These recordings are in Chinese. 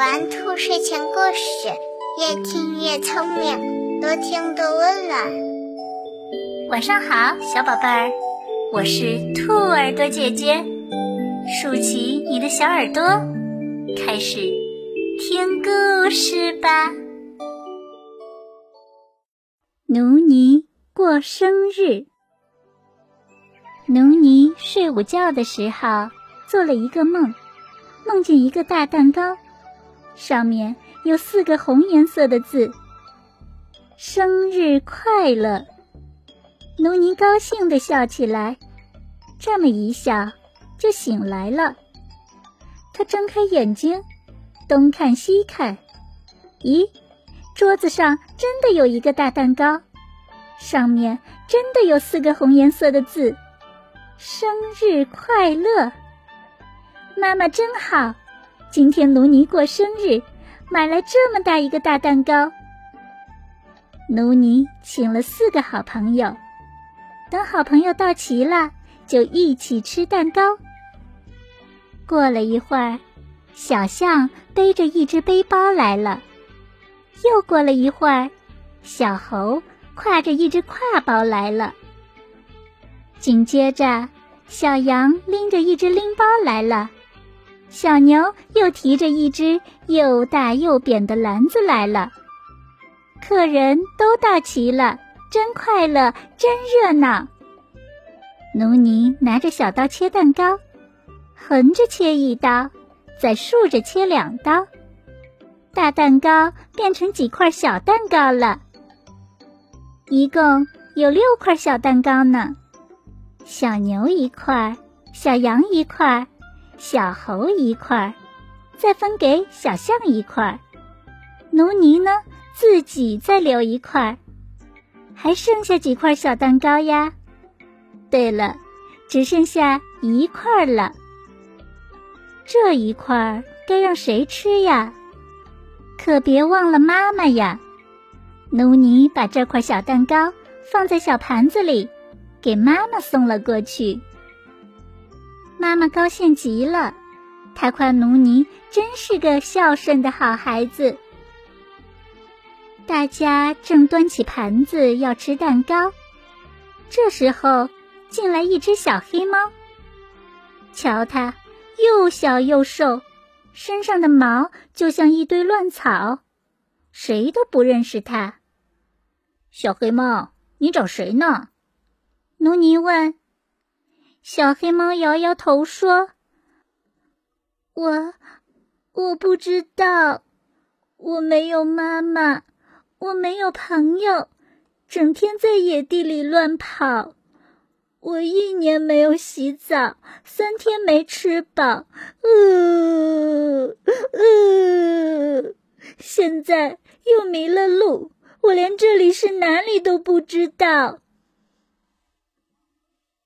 玩兔睡前故事，越听越聪明，多听多温暖。晚上好，小宝贝儿，我是兔耳朵姐姐，竖起你的小耳朵，开始听故事吧。奴尼过生日。奴尼睡午觉的时候，做了一个梦，梦见一个大蛋糕。上面有四个红颜色的字：“生日快乐。”奴尼高兴地笑起来，这么一笑，就醒来了。他睁开眼睛，东看西看，咦，桌子上真的有一个大蛋糕，上面真的有四个红颜色的字：“生日快乐。”妈妈真好。今天卢尼过生日，买了这么大一个大蛋糕。卢尼请了四个好朋友，等好朋友到齐了，就一起吃蛋糕。过了一会儿，小象背着一只背包来了。又过了一会儿，小猴挎着一只挎包来了。紧接着，小羊拎着一只拎包来了。小牛又提着一只又大又扁的篮子来了，客人都到齐了，真快乐，真热闹。奴尼拿着小刀切蛋糕，横着切一刀，再竖着切两刀，大蛋糕变成几块小蛋糕了。一共有六块小蛋糕呢，小牛一块，小羊一块。小猴一块儿，再分给小象一块儿。奴尼呢，自己再留一块儿，还剩下几块小蛋糕呀？对了，只剩下一块了。这一块该让谁吃呀？可别忘了妈妈呀！奴尼把这块小蛋糕放在小盘子里，给妈妈送了过去。妈妈高兴极了，她夸奴尼真是个孝顺的好孩子。大家正端起盘子要吃蛋糕，这时候进来一只小黑猫。瞧它又小又瘦，身上的毛就像一堆乱草，谁都不认识它。小黑猫，你找谁呢？奴尼问。小黑猫摇摇头说：“我我不知道，我没有妈妈，我没有朋友，整天在野地里乱跑。我一年没有洗澡，三天没吃饱，呃呃，现在又迷了路，我连这里是哪里都不知道。”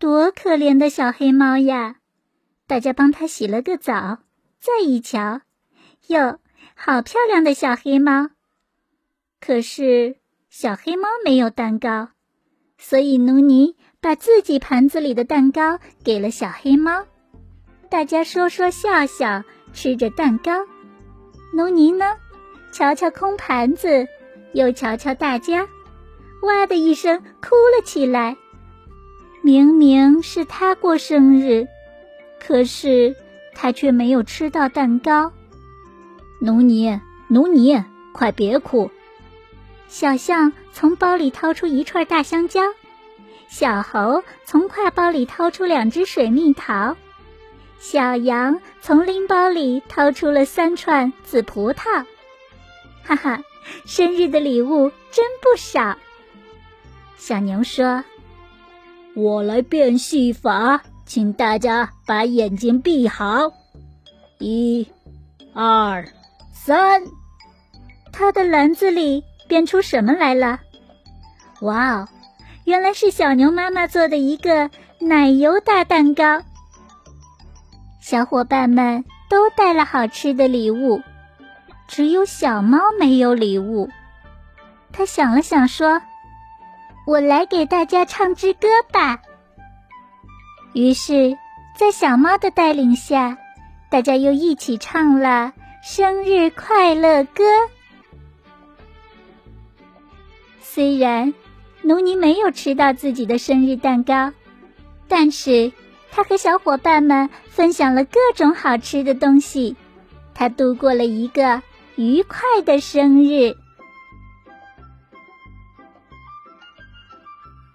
多可怜的小黑猫呀！大家帮它洗了个澡，再一瞧，哟，好漂亮的小黑猫！可是小黑猫没有蛋糕，所以奴尼把自己盘子里的蛋糕给了小黑猫。大家说说笑笑，吃着蛋糕。奴尼呢，瞧瞧空盘子，又瞧瞧大家，哇的一声哭了起来。明明是他过生日，可是他却没有吃到蛋糕。奴尼，奴尼，快别哭！小象从包里掏出一串大香蕉，小猴从挎包里掏出两只水蜜桃，小羊从拎包里掏出了三串紫葡萄。哈哈，生日的礼物真不少。小牛说。我来变戏法，请大家把眼睛闭好。一、二、三，他的篮子里变出什么来了？哇哦，原来是小牛妈妈做的一个奶油大蛋糕。小伙伴们都带了好吃的礼物，只有小猫没有礼物。他想了想说。我来给大家唱支歌吧。于是，在小猫的带领下，大家又一起唱了生日快乐歌。虽然努尼没有吃到自己的生日蛋糕，但是他和小伙伴们分享了各种好吃的东西，他度过了一个愉快的生日。